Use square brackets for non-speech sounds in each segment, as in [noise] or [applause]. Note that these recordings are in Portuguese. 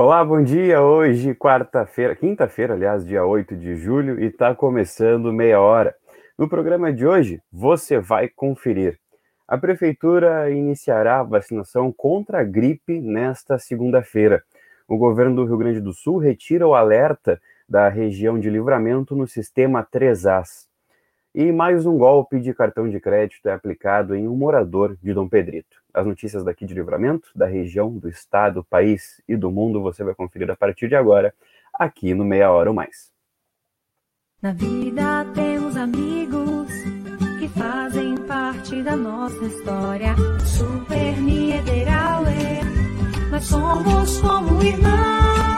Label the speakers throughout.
Speaker 1: Olá, bom dia. Hoje, quarta-feira, quinta-feira, aliás, dia 8 de julho, e está começando meia hora. No programa de hoje, você vai conferir. A Prefeitura iniciará a vacinação contra a gripe nesta segunda-feira. O governo do Rio Grande do Sul retira o alerta da região de livramento no sistema 3As. E mais um golpe de cartão de crédito é aplicado em um morador de Dom Pedrito. As notícias daqui de livramento, da região, do estado, país e do mundo, você vai conferir a partir de agora, aqui no Meia Hora ou Mais.
Speaker 2: Na vida temos amigos que fazem parte da nossa história. Super Niederauer, nós somos como irmãos.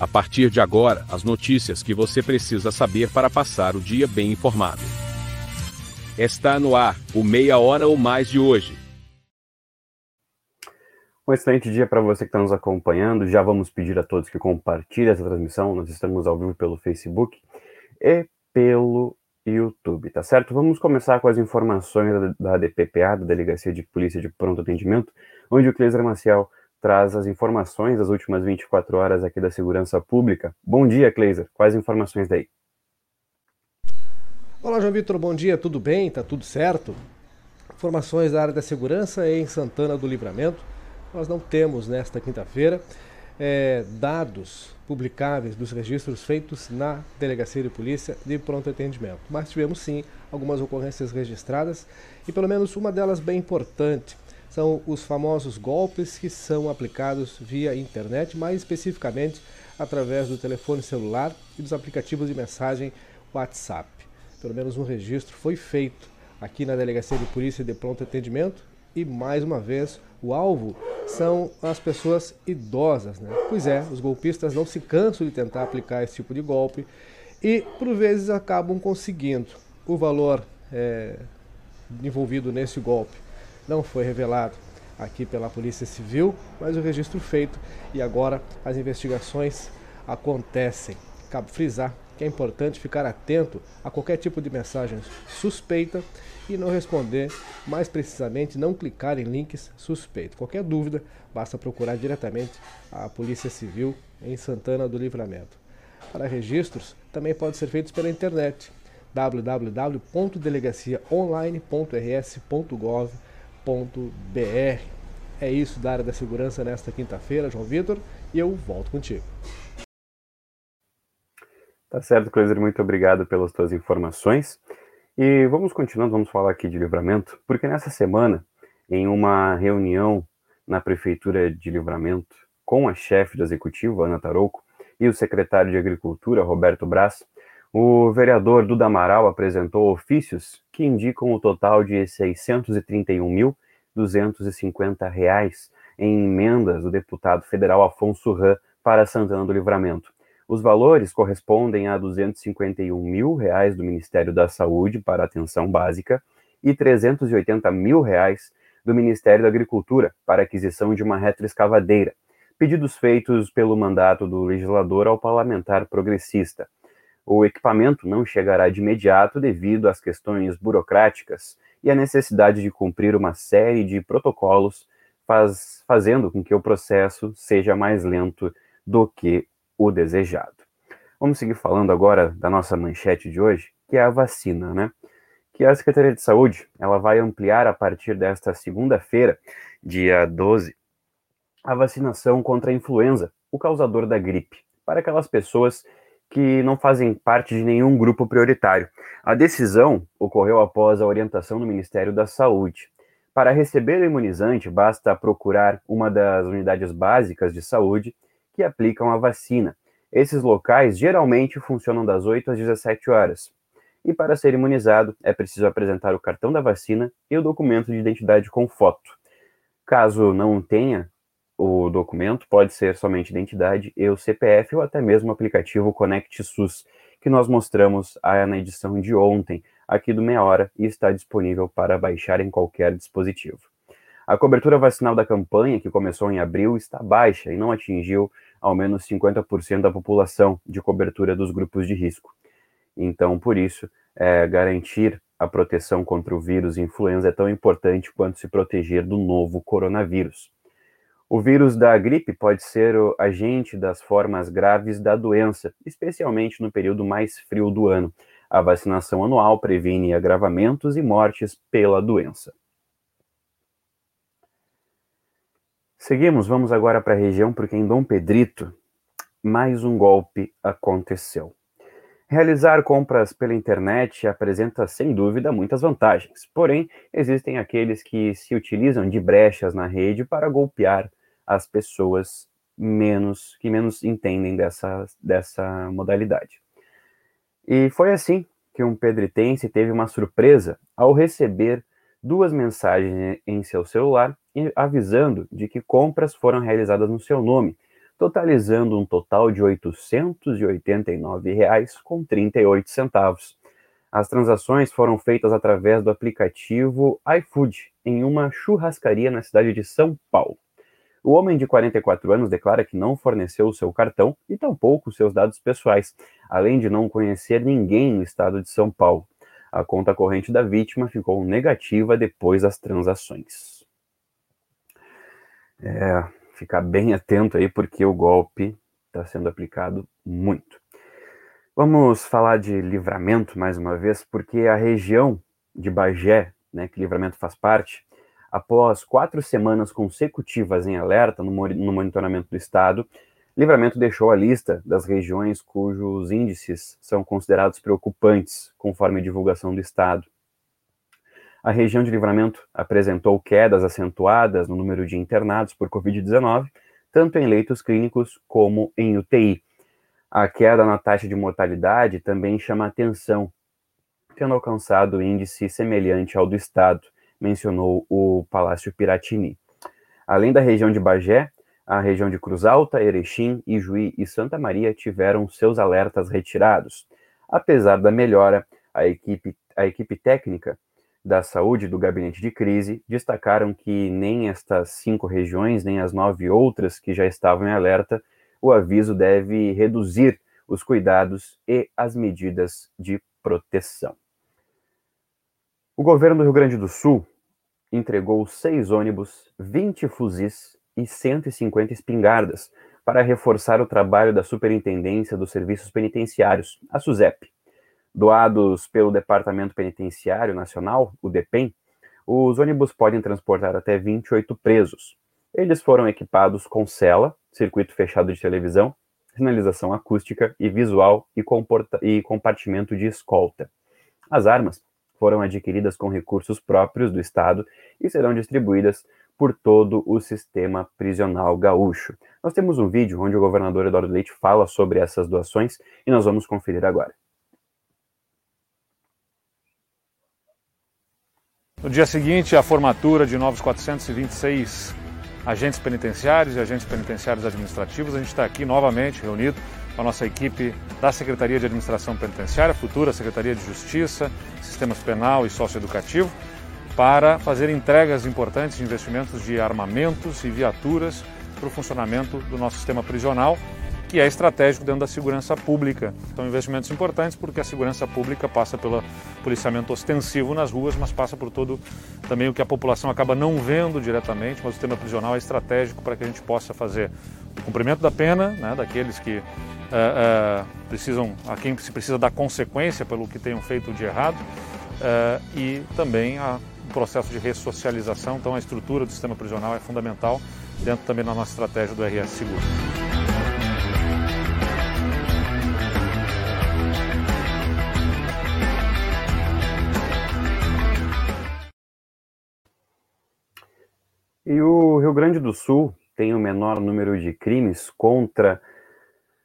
Speaker 3: A partir de agora, as notícias que você precisa saber para passar o dia bem informado. Está no ar o Meia Hora ou Mais de hoje.
Speaker 1: Um excelente dia para você que está nos acompanhando. Já vamos pedir a todos que compartilhem essa transmissão. Nós estamos ao vivo pelo Facebook e pelo YouTube, tá certo? Vamos começar com as informações da, DPPA, da Delegacia de Polícia de Pronto Atendimento, onde o Cleiser Maciel traz as informações das últimas 24 horas aqui da segurança pública. Bom dia, Cleiser. Quais informações daí?
Speaker 4: Olá, João Vitor. Bom dia. Tudo bem? Tá tudo certo? Informações da área da segurança em Santana do Livramento. Nós não temos nesta quinta-feira é, dados publicáveis dos registros feitos na Delegacia de Polícia de Pronto Atendimento. Mas tivemos sim algumas ocorrências registradas e pelo menos uma delas bem importante são os famosos golpes que são aplicados via internet, mais especificamente através do telefone celular e dos aplicativos de mensagem WhatsApp. Pelo menos um registro foi feito aqui na Delegacia de Polícia de Pronto Atendimento e, mais uma vez, o alvo são as pessoas idosas. Né? Pois é, os golpistas não se cansam de tentar aplicar esse tipo de golpe e, por vezes, acabam conseguindo. O valor é, envolvido nesse golpe não foi revelado aqui pela Polícia Civil, mas o registro feito e agora as investigações acontecem. Cabe frisar que é importante ficar atento a qualquer tipo de mensagem suspeita e não responder, mais precisamente, não clicar em links suspeitos. Qualquer dúvida, basta procurar diretamente a Polícia Civil em Santana do Livramento. Para registros, também pode ser feitos pela internet www.delegaciaonline.rs.gov.br br É isso da área da segurança nesta quinta-feira, João Vitor, e eu volto contigo.
Speaker 1: Tá certo, Cleiser, muito obrigado pelas tuas informações. E vamos continuando, vamos falar aqui de livramento, porque nessa semana, em uma reunião na Prefeitura de Livramento, com a chefe do executivo, Ana Tarouco, e o secretário de Agricultura, Roberto Braz, o vereador Duda Amaral apresentou ofícios que indicam o total de R$ 631.250 em emendas do deputado federal Afonso Ram para Santana do Livramento. Os valores correspondem a 251 mil reais do Ministério da Saúde para atenção básica e 380 mil reais do Ministério da Agricultura para aquisição de uma retroescavadeira, pedidos feitos pelo mandato do legislador ao parlamentar progressista. O equipamento não chegará de imediato devido às questões burocráticas e à necessidade de cumprir uma série de protocolos, faz, fazendo com que o processo seja mais lento do que o desejado. Vamos seguir falando agora da nossa manchete de hoje, que é a vacina, né? Que a Secretaria de Saúde ela vai ampliar a partir desta segunda-feira, dia 12, a vacinação contra a influenza, o causador da gripe, para aquelas pessoas que não fazem parte de nenhum grupo prioritário. A decisão ocorreu após a orientação do Ministério da Saúde. Para receber o imunizante, basta procurar uma das unidades básicas de saúde que aplicam a vacina. Esses locais geralmente funcionam das 8 às 17 horas. E para ser imunizado, é preciso apresentar o cartão da vacina e o documento de identidade com foto. Caso não tenha o documento, pode ser somente identidade e o CPF ou até mesmo o aplicativo Conect SUS, que nós mostramos na edição de ontem, aqui do Meia Hora, e está disponível para baixar em qualquer dispositivo. A cobertura vacinal da campanha, que começou em abril, está baixa e não atingiu ao menos 50% da população de cobertura dos grupos de risco. Então, por isso, é, garantir a proteção contra o vírus influenza é tão importante quanto se proteger do novo coronavírus. O vírus da gripe pode ser o agente das formas graves da doença, especialmente no período mais frio do ano. A vacinação anual previne agravamentos e mortes pela doença. Seguimos, vamos agora para a região, porque em Dom Pedrito, mais um golpe aconteceu. Realizar compras pela internet apresenta, sem dúvida, muitas vantagens. Porém, existem aqueles que se utilizam de brechas na rede para golpear as pessoas menos que menos entendem dessa, dessa modalidade. E foi assim que um pedritense teve uma surpresa ao receber duas mensagens em seu celular avisando de que compras foram realizadas no seu nome totalizando um total de R$ 889,38. As transações foram feitas através do aplicativo iFood, em uma churrascaria na cidade de São Paulo. O homem de 44 anos declara que não forneceu o seu cartão e tampouco seus dados pessoais, além de não conhecer ninguém no estado de São Paulo. A conta corrente da vítima ficou negativa depois das transações. É, ficar bem atento aí, porque o golpe está sendo aplicado muito. Vamos falar de livramento mais uma vez, porque a região de Bagé, né, que livramento faz parte, após quatro semanas consecutivas em alerta no, monitoramento do Estado, Livramento deixou a lista das regiões cujos índices são considerados preocupantes, conforme divulgação do Estado a região de livramento apresentou quedas acentuadas no número de internados por Covid-19, tanto em leitos clínicos como em UTI. A queda na taxa de mortalidade também chama atenção, tendo alcançado índice semelhante ao do estado, mencionou o Palácio Piratini. Além da região de Bagé, a região de Cruz Alta, Erechim, Ijuí e Santa Maria tiveram seus alertas retirados. Apesar da melhora, a equipe, a equipe técnica da Saúde do Gabinete de Crise destacaram que nem estas cinco regiões, nem as nove outras que já estavam em alerta, o aviso deve reduzir os cuidados e as medidas de proteção. O governo do Rio Grande do Sul entregou seis ônibus, 20 fuzis e 150 espingardas para reforçar o trabalho da Superintendência dos Serviços Penitenciários, a SUSEP, doados pelo Departamento Penitenciário Nacional, o DEPEN, os ônibus podem transportar até 28 presos. Eles foram equipados com cela, circuito fechado de televisão, sinalização acústica e visual e, e compartimento de escolta. As armas foram adquiridas com recursos próprios do Estado e serão distribuídas por todo o sistema prisional gaúcho. Nós temos um vídeo onde o governador Eduardo Leite fala sobre essas doações e nós vamos conferir agora.
Speaker 5: No dia seguinte, a formatura de novos 426 agentes penitenciários e agentes penitenciários administrativos. A gente está aqui novamente reunido com a nossa equipe da Secretaria de Administração Penitenciária, futura Secretaria de Justiça, Sistemas Penal e Socioeducativo, para fazer entregas importantes de investimentos de armamentos e viaturas para o funcionamento do nosso sistema prisional que é estratégico dentro da segurança pública. São investimentos importantes porque a segurança pública passa pelo policiamento ostensivo nas ruas, mas passa por todo também o que a população acaba não vendo diretamente, mas o sistema prisional é estratégico para que a gente possa fazer o cumprimento da pena, né, daqueles que uh, uh, precisam, a quem se precisa dar consequência pelo que tenham feito de errado, uh, e também a, o processo de ressocialização. Então, a estrutura do sistema prisional é fundamental dentro também da nossa estratégia do RS Seguro.
Speaker 1: E o Rio Grande do Sul tem o menor número de crimes contra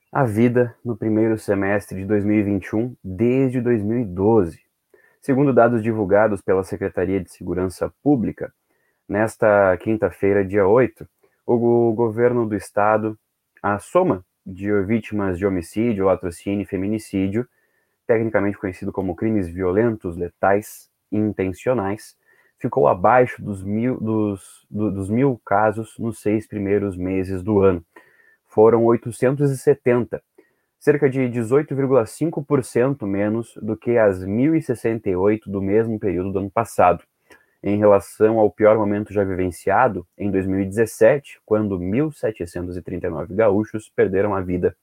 Speaker 1: a vida no primeiro semestre de 2021 desde 2012. Segundo dados divulgados pela Secretaria de Segurança Pública, nesta quinta-feira, dia 8, o governo do estado, a soma de vítimas de homicídio, latrocínio e feminicídio, tecnicamente conhecido como crimes violentos, letais e intencionais, ficou abaixo dos mil, dos, do, dos mil casos nos seis primeiros meses do ano. Foram 870, cerca de 18,5% menos do que as 1.068 do mesmo período do ano passado, em relação ao pior momento já vivenciado em 2017, quando 1.739 gaúchos perderam a vida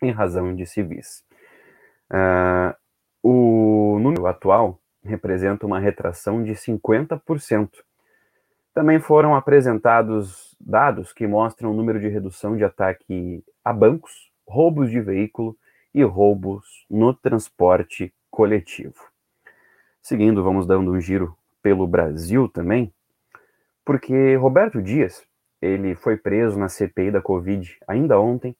Speaker 1: em razão de civis. Uh, o número atual representa uma retração de 50%. Também foram apresentados dados que mostram o número de redução de ataque a bancos, roubos de veículo e roubos no transporte coletivo. Seguindo, vamos dando um giro pelo Brasil também, porque Roberto Dias, ele foi preso na CPI da Covid ainda ontem,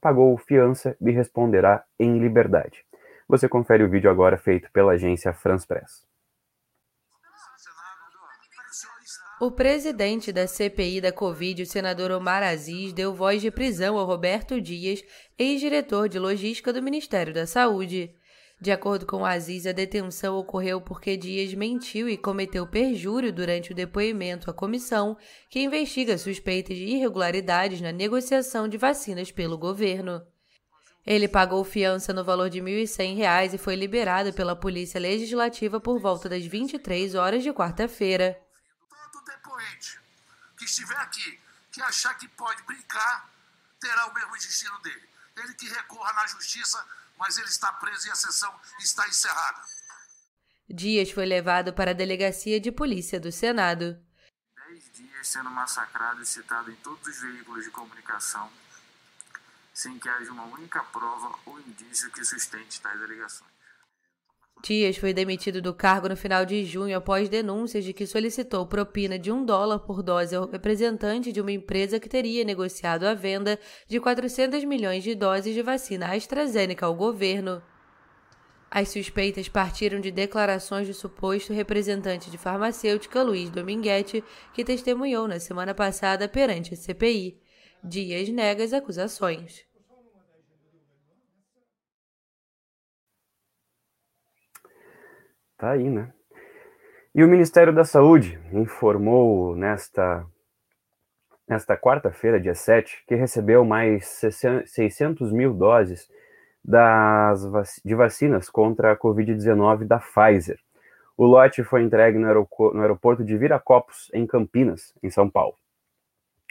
Speaker 1: pagou fiança e responderá em liberdade. Você confere o vídeo agora feito pela agência France Press.
Speaker 6: O presidente da CPI da Covid, o senador Omar Aziz, deu voz de prisão ao Roberto Dias, ex-diretor de logística do Ministério da Saúde. De acordo com Aziz, a detenção ocorreu porque Dias mentiu e cometeu perjúrio durante o depoimento à comissão, que investiga suspeitas de irregularidades na negociação de vacinas pelo governo. Ele pagou fiança no valor de R$ 1.100 e foi liberado pela Polícia Legislativa por volta das 23 horas de quarta-feira
Speaker 7: depoente que estiver aqui, que achar que pode brincar, terá o mesmo destino dele. Ele que recorra na justiça, mas ele está preso e a sessão está encerrada.
Speaker 6: Dias foi levado para a delegacia de polícia do Senado.
Speaker 8: Dez dias sendo massacrado e citado em todos os veículos de comunicação, sem que haja uma única prova ou indício que sustente tais alegações.
Speaker 6: Dias foi demitido do cargo no final de junho após denúncias de que solicitou propina de um dólar por dose ao representante de uma empresa que teria negociado a venda de 400 milhões de doses de vacina AstraZeneca ao governo. As suspeitas partiram de declarações do suposto representante de farmacêutica Luiz Dominguete, que testemunhou na semana passada perante a CPI. Dias nega as acusações.
Speaker 1: Tá aí, né? E o Ministério da Saúde informou nesta, nesta quarta-feira, dia 7, que recebeu mais 600 mil doses das, de vacinas contra a Covid-19 da Pfizer. O lote foi entregue no aeroporto de Viracopos, em Campinas, em São Paulo.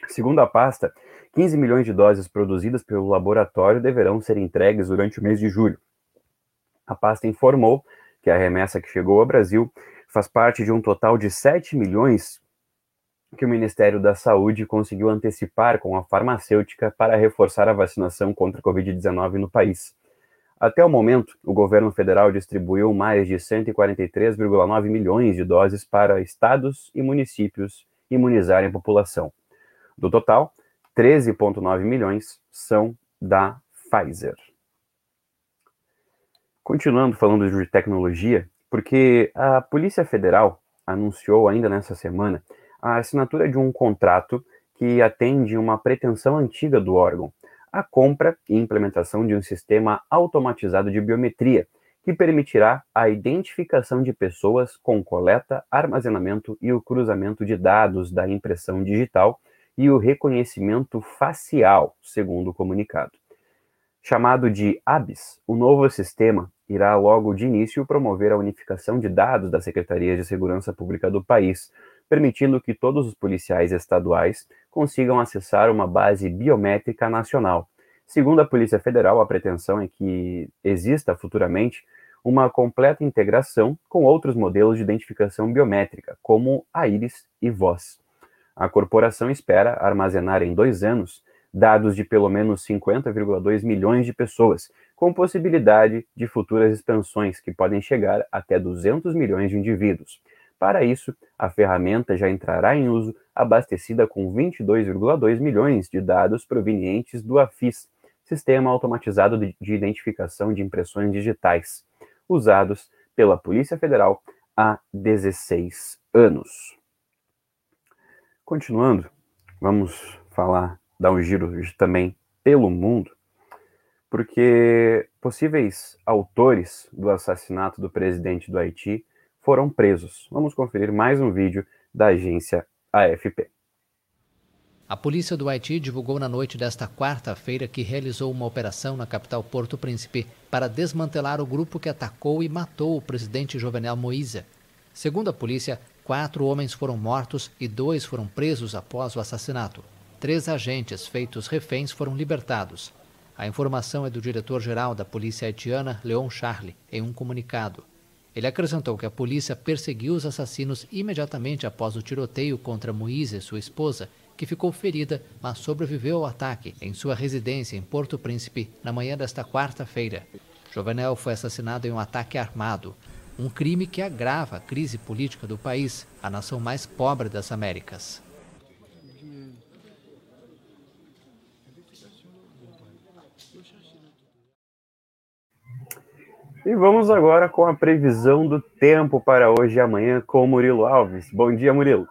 Speaker 1: Segundo a pasta, 15 milhões de doses produzidas pelo laboratório deverão ser entregues durante o mês de julho. A pasta informou que a remessa que chegou ao Brasil faz parte de um total de 7 milhões que o Ministério da Saúde conseguiu antecipar com a farmacêutica para reforçar a vacinação contra a Covid-19 no país. Até o momento, o governo federal distribuiu mais de 143,9 milhões de doses para estados e municípios imunizarem a população. Do total, 13,9 milhões são da Pfizer. Continuando falando de tecnologia, porque a Polícia Federal anunciou ainda nessa semana a assinatura de um contrato que atende uma pretensão antiga do órgão, a compra e implementação de um sistema automatizado de biometria, que permitirá a identificação de pessoas com coleta, armazenamento e o cruzamento de dados da impressão digital e o reconhecimento facial, segundo o comunicado. Chamado de ABIS, o novo sistema irá logo de início promover a unificação de dados das secretarias de segurança pública do país, permitindo que todos os policiais estaduais consigam acessar uma base biométrica nacional. Segundo a Polícia Federal, a pretensão é que exista futuramente uma completa integração com outros modelos de identificação biométrica, como a íris e voz. A corporação espera armazenar em dois anos dados de pelo menos 50,2 milhões de pessoas, com possibilidade de futuras expansões que podem chegar até 200 milhões de indivíduos. Para isso, a ferramenta já entrará em uso abastecida com 22,2 milhões de dados provenientes do AFIS, Sistema Automatizado de Identificação de Impressões Digitais, usados pela Polícia Federal há 16 anos. Continuando, vamos falar, dar um giro também pelo mundo, porque possíveis autores do assassinato do presidente do Haiti foram presos. Vamos conferir mais um vídeo da agência AFP.
Speaker 9: A polícia do Haiti divulgou na noite desta quarta-feira que realizou uma operação na capital Porto Príncipe para desmantelar o grupo que atacou e matou o presidente Jovenel Moïse. Segundo a polícia, quatro homens foram mortos e dois foram presos após o assassinato. Três agentes feitos reféns foram libertados. A informação é do diretor-geral da polícia haitiana, Leon Charlie, em um comunicado. Ele acrescentou que a polícia perseguiu os assassinos imediatamente após o tiroteio contra Moise, sua esposa, que ficou ferida, mas sobreviveu ao ataque em sua residência em Porto Príncipe na manhã desta quarta-feira. Jovenel foi assassinado em um ataque armado, um crime que agrava a crise política do país, a nação mais pobre das Américas.
Speaker 1: E vamos agora com a previsão do tempo para hoje e amanhã com Murilo Alves. Bom dia, Murilo.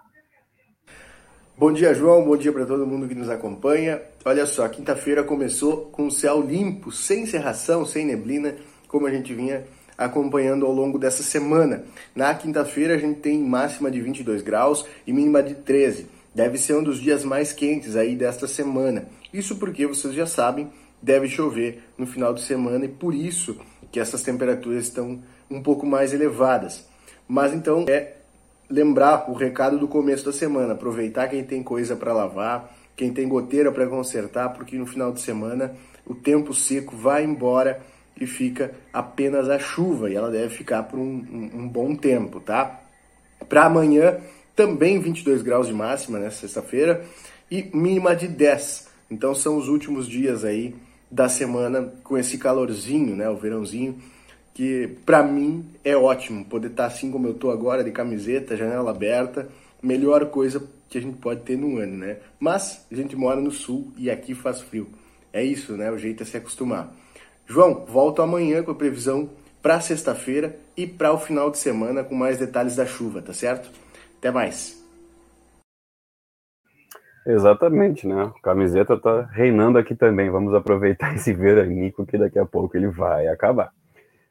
Speaker 10: Bom dia, João. Bom dia para todo mundo que nos acompanha. Olha só, quinta-feira começou com céu limpo, sem cerração, sem neblina, como a gente vinha acompanhando ao longo dessa semana. Na quinta-feira a gente tem máxima de 22 graus e mínima de 13. Deve ser um dos dias mais quentes aí desta semana. Isso porque vocês já sabem, deve chover no final de semana e por isso que essas temperaturas estão um pouco mais elevadas. Mas então é lembrar o recado do começo da semana, aproveitar quem tem coisa para lavar, quem tem goteira para consertar, porque no final de semana o tempo seco vai embora e fica apenas a chuva e ela deve ficar por um, um, um bom tempo, tá? Para amanhã também 22 graus de máxima, né, sexta-feira, e mínima de 10. Então são os últimos dias aí da semana com esse calorzinho, né, o verãozinho, que para mim é ótimo poder estar tá assim como eu tô agora, de camiseta, janela aberta, melhor coisa que a gente pode ter no ano, né? Mas a gente mora no sul e aqui faz frio. É isso, né? O jeito é se acostumar. João, volto amanhã com a previsão para sexta-feira e para o final de semana com mais detalhes da chuva, tá certo? Até mais.
Speaker 1: Exatamente, né? A camiseta tá reinando aqui também. Vamos aproveitar [laughs] esse veranico que daqui a pouco ele vai acabar.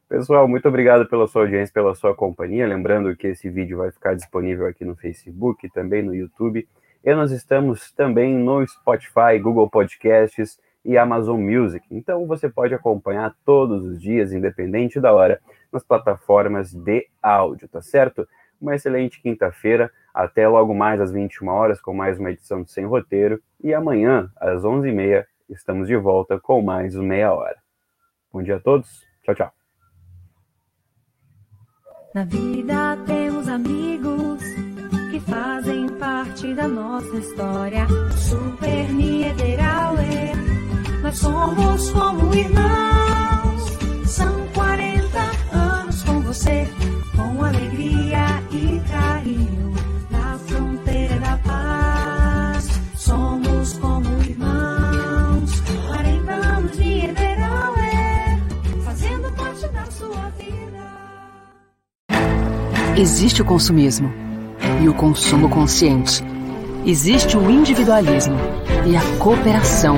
Speaker 1: Pessoal, muito obrigado pela sua audiência, pela sua companhia. Lembrando que esse vídeo vai ficar disponível aqui no Facebook, também no YouTube. E nós estamos também no Spotify, Google Podcasts e Amazon Music. Então você pode acompanhar todos os dias, independente da hora, nas plataformas de áudio, tá certo? Uma excelente quinta-feira. Até logo mais às 21 horas com mais uma edição de Sem Roteiro. E amanhã, às 11h30, estamos de volta com mais uma meia hora. Bom dia a todos. Tchau, tchau.
Speaker 2: Na vida temos amigos que fazem parte da nossa história. Super Niederauer, somos como irmãos. São 40 anos com você, com alegria e carinho. Na fronteira da paz, somos como irmãos. 40 anos de Niederauer, fazendo parte da sua vida.
Speaker 11: Existe o consumismo e o consumo consciente. Existe o individualismo e a cooperação.